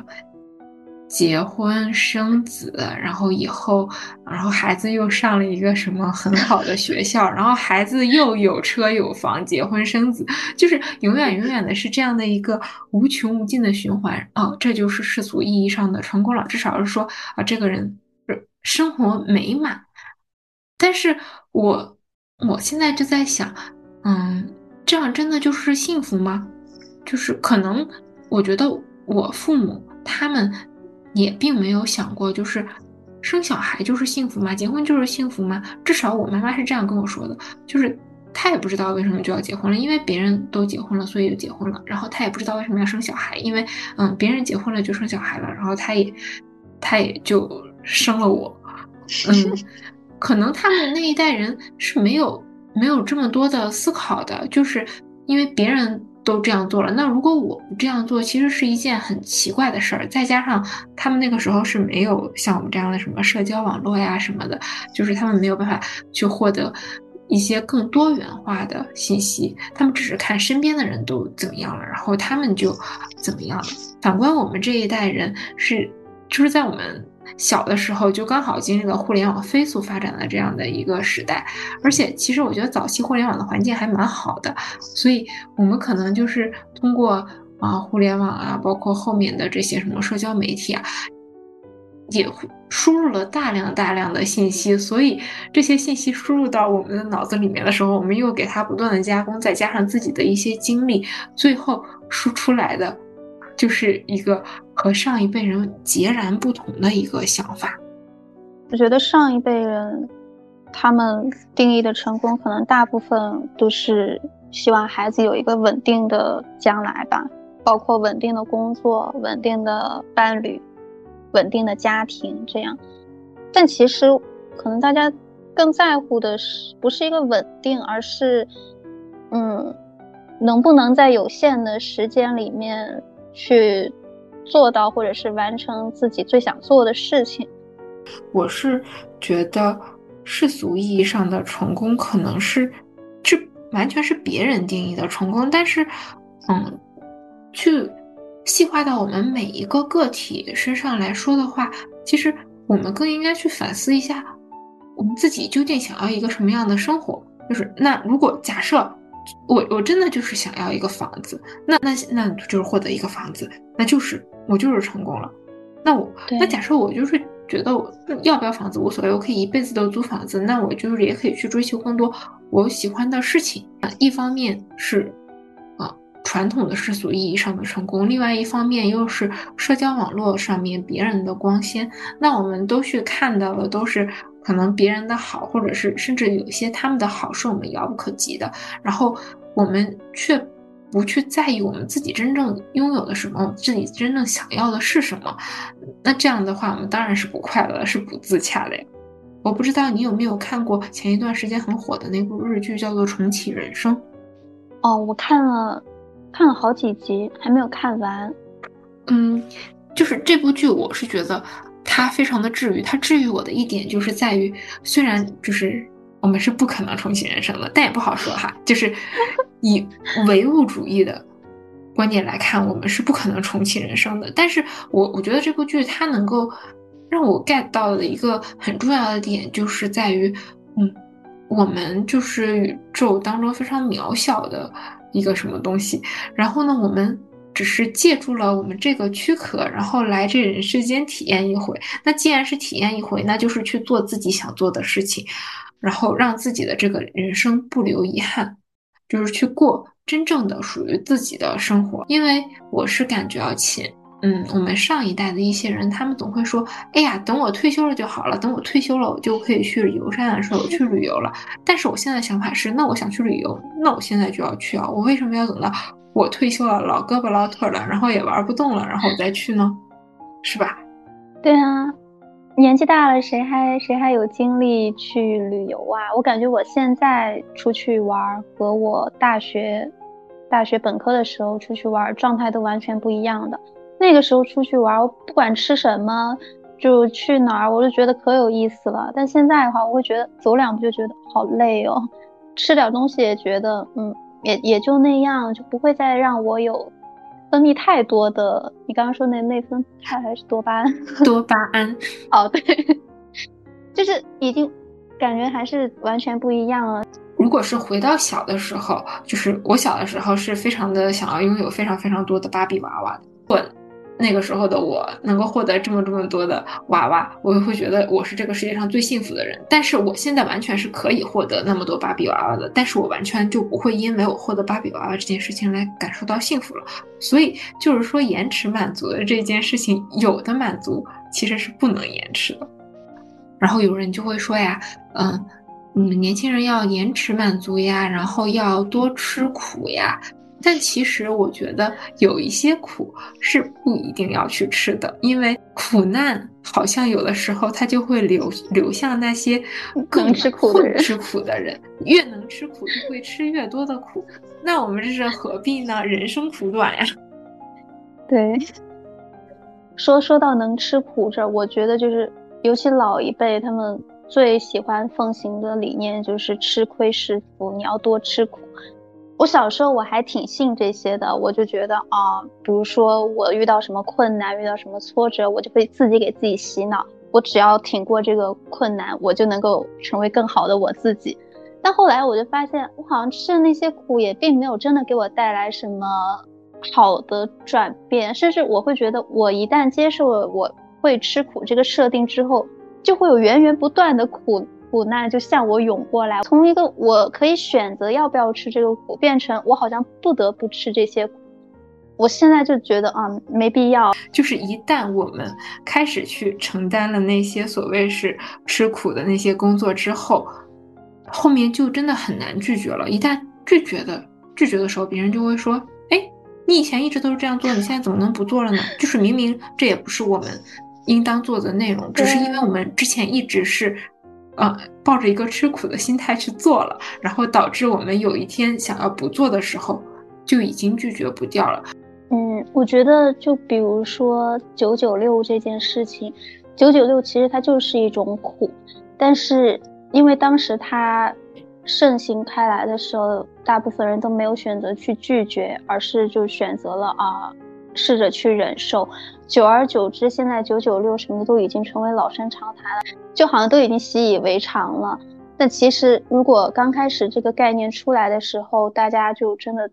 结婚生子，然后以后，然后孩子又上了一个什么很好的学校，然后孩子又有车有房，结婚生子，就是永远永远的是这样的一个无穷无尽的循环哦，这就是世俗意义上的成功了，至少是说啊，这个人生活美满。但是我我现在就在想，嗯，这样真的就是幸福吗？就是可能我觉得我父母他们。也并没有想过，就是生小孩就是幸福吗？结婚就是幸福吗？至少我妈妈是这样跟我说的，就是她也不知道为什么就要结婚了，因为别人都结婚了，所以就结婚了。然后她也不知道为什么要生小孩，因为嗯，别人结婚了就生小孩了，然后她也她也就生了我。嗯，可能他们那一代人是没有没有这么多的思考的，就是因为别人。都这样做了，那如果我不这样做，其实是一件很奇怪的事儿。再加上他们那个时候是没有像我们这样的什么社交网络呀什么的，就是他们没有办法去获得一些更多元化的信息，他们只是看身边的人都怎么样了，然后他们就怎么样了。反观我们这一代人，是就是在我们。小的时候就刚好经历了互联网飞速发展的这样的一个时代，而且其实我觉得早期互联网的环境还蛮好的，所以我们可能就是通过啊互联网啊，包括后面的这些什么社交媒体啊，也输入了大量大量的信息，所以这些信息输入到我们的脑子里面的时候，我们又给它不断的加工，再加上自己的一些经历，最后输出来的。就是一个和上一辈人截然不同的一个想法。我觉得上一辈人，他们定义的成功，可能大部分都是希望孩子有一个稳定的将来吧，包括稳定的工作、稳定的伴侣、稳定的家庭这样。但其实，可能大家更在乎的是不是一个稳定，而是，嗯，能不能在有限的时间里面去做到，或者是完成自己最想做的事情。我是觉得世俗意义上的成功，可能是这完全是别人定义的成功，但是，嗯，去细化到我们每一个个体身上来说的话，其实。我们更应该去反思一下，我们自己究竟想要一个什么样的生活？就是那如果假设我我真的就是想要一个房子，那那那就是获得一个房子，那就是我就是成功了。那我那假设我就是觉得我要不要房子无所谓，我可以一辈子都租房子，那我就是也可以去追求更多我喜欢的事情啊。一方面是啊。传统的世俗意义上的成功，另外一方面又是社交网络上面别人的光鲜，那我们都去看到的都是可能别人的好，或者是甚至有一些他们的好是我们遥不可及的，然后我们却不去在意我们自己真正拥有的什么，自己真正想要的是什么，那这样的话，我们当然是不快乐，是不自洽的呀。我不知道你有没有看过前一段时间很火的那部日剧，叫做《重启人生》。哦，我看了。看了好几集，还没有看完。嗯，就是这部剧，我是觉得它非常的治愈。它治愈我的一点就是在于，虽然就是我们是不可能重启人生的，但也不好说哈。就是 以唯物主义的观点来看，我们是不可能重启人生的。但是我我觉得这部剧它能够让我 get 到的一个很重要的点，就是在于，嗯，我们就是宇宙当中非常渺小的。一个什么东西，然后呢，我们只是借助了我们这个躯壳，然后来这人世间体验一回。那既然是体验一回，那就是去做自己想做的事情，然后让自己的这个人生不留遗憾，就是去过真正的属于自己的生活。因为我是感觉到钱。嗯，我们上一代的一些人，他们总会说：“哎呀，等我退休了就好了，等我退休了，我就可以去游山玩水，我去旅游了。”但是我现在想法是，那我想去旅游，那我现在就要去啊！我为什么要等到我退休了，老胳膊老腿了，然后也玩不动了，然后我再去呢？是吧？对啊，年纪大了，谁还谁还有精力去旅游啊？我感觉我现在出去玩和我大学大学本科的时候出去玩状态都完全不一样的。那个时候出去玩，我不管吃什么，就去哪儿，我就觉得可有意思了。但现在的话，我会觉得走两步就觉得好累哦，吃点东西也觉得，嗯，也也就那样，就不会再让我有分泌太多的。你刚刚说那内分肽还是多巴胺？多巴胺。哦，对，就是已经感觉还是完全不一样了。如果是回到小的时候，就是我小的时候是非常的想要拥有非常非常多的芭比娃娃的。那个时候的我能够获得这么这么多的娃娃，我会觉得我是这个世界上最幸福的人。但是我现在完全是可以获得那么多芭比娃娃的，但是我完全就不会因为我获得芭比娃娃这件事情来感受到幸福了。所以就是说，延迟满足的这件事情，有的满足其实是不能延迟的。然后有人就会说呀，嗯，你们年轻人要延迟满足呀，然后要多吃苦呀。但其实我觉得有一些苦是不一定要去吃的，因为苦难好像有的时候它就会流流向那些更吃苦的人。吃苦的人越能吃苦，就会吃越多的苦。那我们这是何必呢？人生苦短呀。对，说说到能吃苦这，我觉得就是尤其老一辈他们最喜欢奉行的理念就是吃亏是福，你要多吃苦。我小时候我还挺信这些的，我就觉得啊，比如说我遇到什么困难，遇到什么挫折，我就会自己给自己洗脑，我只要挺过这个困难，我就能够成为更好的我自己。但后来我就发现，我好像吃的那些苦也并没有真的给我带来什么好的转变，甚至我会觉得，我一旦接受了我会吃苦这个设定之后，就会有源源不断的苦。苦难就向我涌过来，从一个我可以选择要不要吃这个苦，变成我好像不得不吃这些苦。我现在就觉得啊，没必要。就是一旦我们开始去承担了那些所谓是吃苦的那些工作之后，后面就真的很难拒绝了。一旦拒绝的拒绝的时候，别人就会说：“哎，你以前一直都是这样做，你现在怎么能不做了呢？”就是明明这也不是我们应当做的内容，只是因为我们之前一直是，呃，抱着一个吃苦的心态去做了，然后导致我们有一天想要不做的时候，就已经拒绝不掉了。嗯，我觉得就比如说九九六这件事情，九九六其实它就是一种苦，但是因为当时它盛行开来的时候，大部分人都没有选择去拒绝，而是就选择了啊，试着去忍受。久而久之，现在九九六什么的都已经成为老生常谈了，就好像都已经习以为常了。但其实，如果刚开始这个概念出来的时候，大家就真的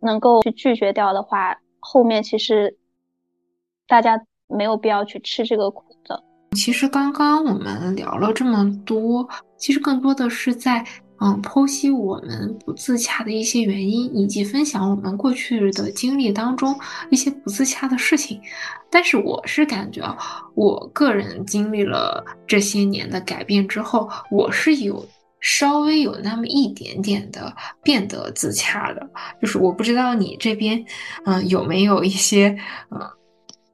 能够去拒绝掉的话，后面其实大家没有必要去吃这个苦的。其实刚刚我们聊了这么多，其实更多的是在嗯剖析我们不自洽的一些原因，以及分享我们过去的经历当中一些不自洽的事情。但是我是感觉啊，我个人经历了这些年的改变之后，我是有。稍微有那么一点点的变得自洽的，就是我不知道你这边，嗯，有没有一些，嗯，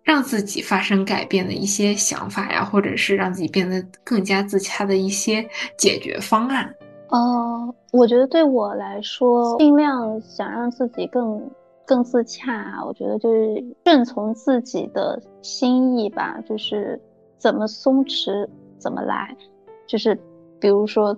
让自己发生改变的一些想法呀，或者是让自己变得更加自洽的一些解决方案？呃，我觉得对我来说，尽量想让自己更更自洽，我觉得就是顺从自己的心意吧，就是怎么松弛怎么来，就是比如说。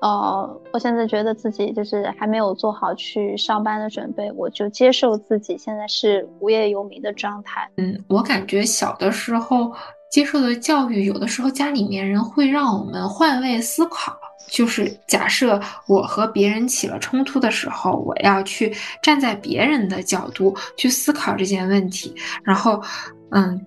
呃，我现在觉得自己就是还没有做好去上班的准备，我就接受自己现在是无业游民的状态。嗯，我感觉小的时候接受的教育，有的时候家里面人会让我们换位思考，就是假设我和别人起了冲突的时候，我要去站在别人的角度去思考这件问题，然后，嗯，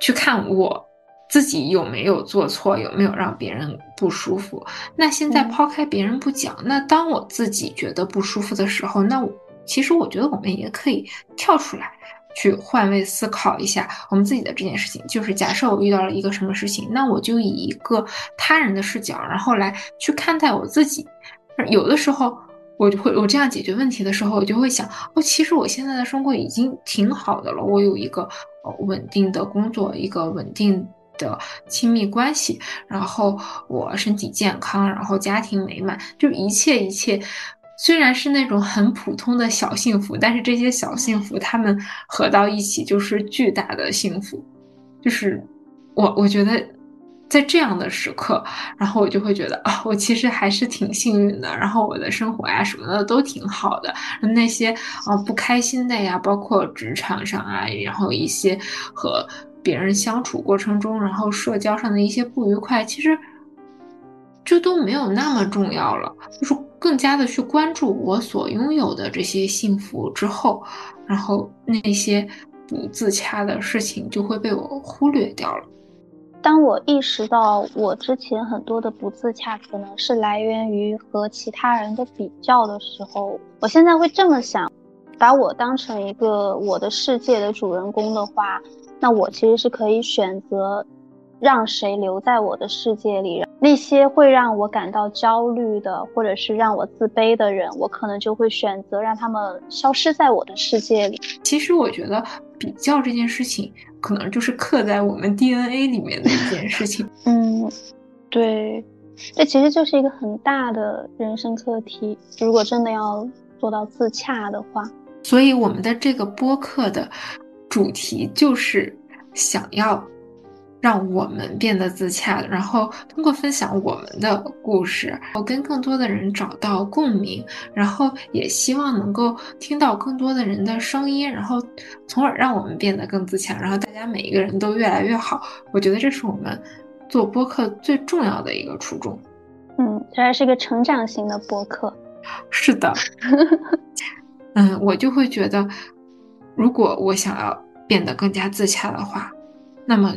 去看我。自己有没有做错，有没有让别人不舒服？那现在抛开别人不讲，那当我自己觉得不舒服的时候，那我其实我觉得我们也可以跳出来，去换位思考一下我们自己的这件事情。就是假设我遇到了一个什么事情，那我就以一个他人的视角，然后来去看待我自己。有的时候我就会，我这样解决问题的时候，我就会想，哦，其实我现在的生活已经挺好的了，我有一个稳定的工作，一个稳定。的亲密关系，然后我身体健康，然后家庭美满，就一切一切，虽然是那种很普通的小幸福，但是这些小幸福，他们合到一起就是巨大的幸福。就是我，我觉得在这样的时刻，然后我就会觉得啊，我其实还是挺幸运的，然后我的生活呀什么的都挺好的。那些啊不开心的呀，包括职场上啊，然后一些和。别人相处过程中，然后社交上的一些不愉快，其实就都没有那么重要了。就是更加的去关注我所拥有的这些幸福之后，然后那些不自洽的事情就会被我忽略掉了。当我意识到我之前很多的不自洽可能是来源于和其他人的比较的时候，我现在会这么想：把我当成一个我的世界的主人公的话。那我其实是可以选择，让谁留在我的世界里。那些会让我感到焦虑的，或者是让我自卑的人，我可能就会选择让他们消失在我的世界里。其实我觉得比较这件事情，可能就是刻在我们 DNA 里面的一件事情。嗯，对，这其实就是一个很大的人生课题。如果真的要做到自洽的话，所以我们的这个播客的。主题就是想要让我们变得自洽，然后通过分享我们的故事，我跟更多的人找到共鸣，然后也希望能够听到更多的人的声音，然后从而让我们变得更自洽，然后大家每一个人都越来越好。我觉得这是我们做播客最重要的一个初衷。嗯，这还是一个成长型的播客。是的。嗯，我就会觉得。如果我想要变得更加自洽的话，那么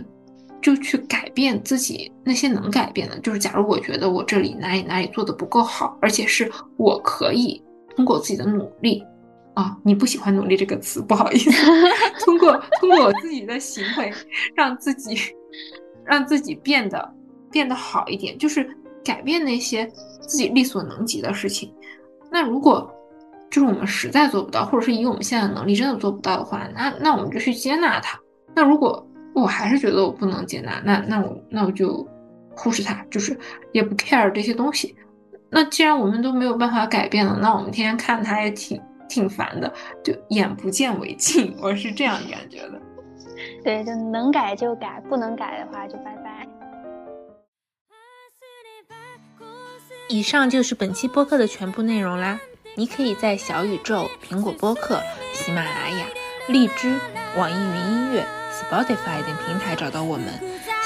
就去改变自己那些能改变的。就是假如我觉得我这里哪里哪里做的不够好，而且是我可以通过自己的努力啊，你不喜欢“努力”这个词，不好意思，通过通过我自己的行为，让自己让自己变得变得好一点，就是改变那些自己力所能及的事情。那如果。就是我们实在做不到，或者是以我们现在的能力真的做不到的话，那那我们就去接纳它。那如果我还是觉得我不能接纳，那那我那我就忽视它，就是也不 care 这些东西。那既然我们都没有办法改变了，那我们天天看它也挺挺烦的，就眼不见为净，我是这样感觉的。对，就能改就改，不能改的话就拜拜。以上就是本期播客的全部内容啦。你可以在小宇宙、苹果播客、喜马拉雅、荔枝、网易云音乐、Spotify 等平台找到我们。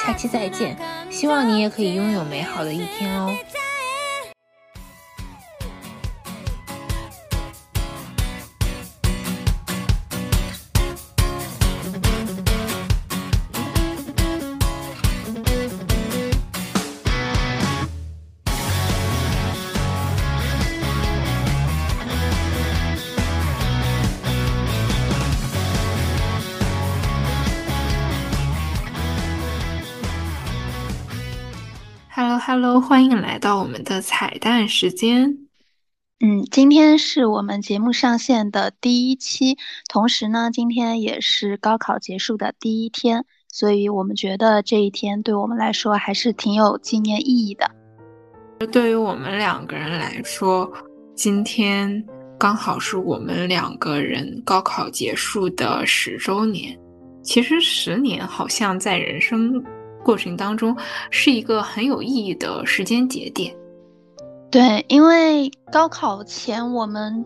下期再见，希望你也可以拥有美好的一天哦。欢迎来到我们的彩蛋时间。嗯，今天是我们节目上线的第一期，同时呢，今天也是高考结束的第一天，所以我们觉得这一天对我们来说还是挺有纪念意义的。对于我们两个人来说，今天刚好是我们两个人高考结束的十周年。其实十年好像在人生。过程当中是一个很有意义的时间节点，对，因为高考前我们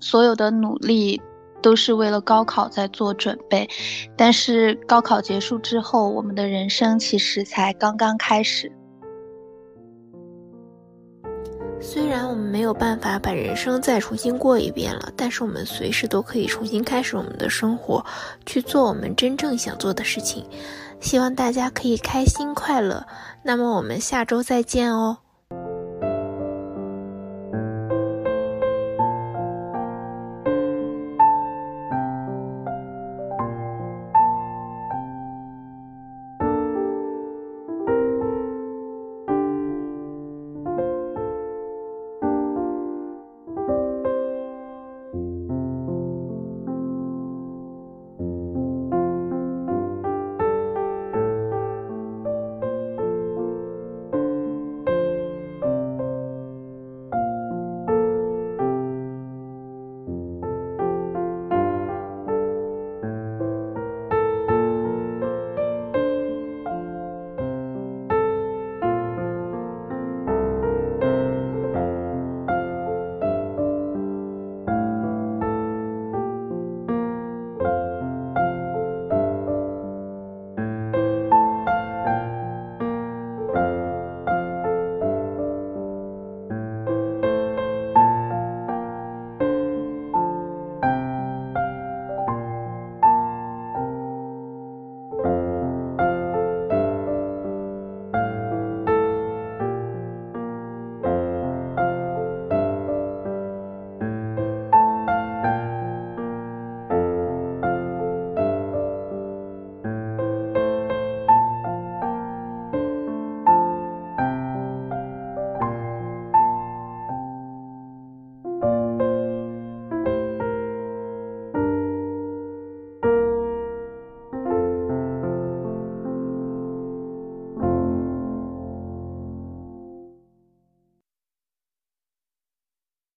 所有的努力都是为了高考在做准备，但是高考结束之后，我们的人生其实才刚刚开始。虽然我们没有办法把人生再重新过一遍了，但是我们随时都可以重新开始我们的生活，去做我们真正想做的事情。希望大家可以开心快乐，那么我们下周再见哦。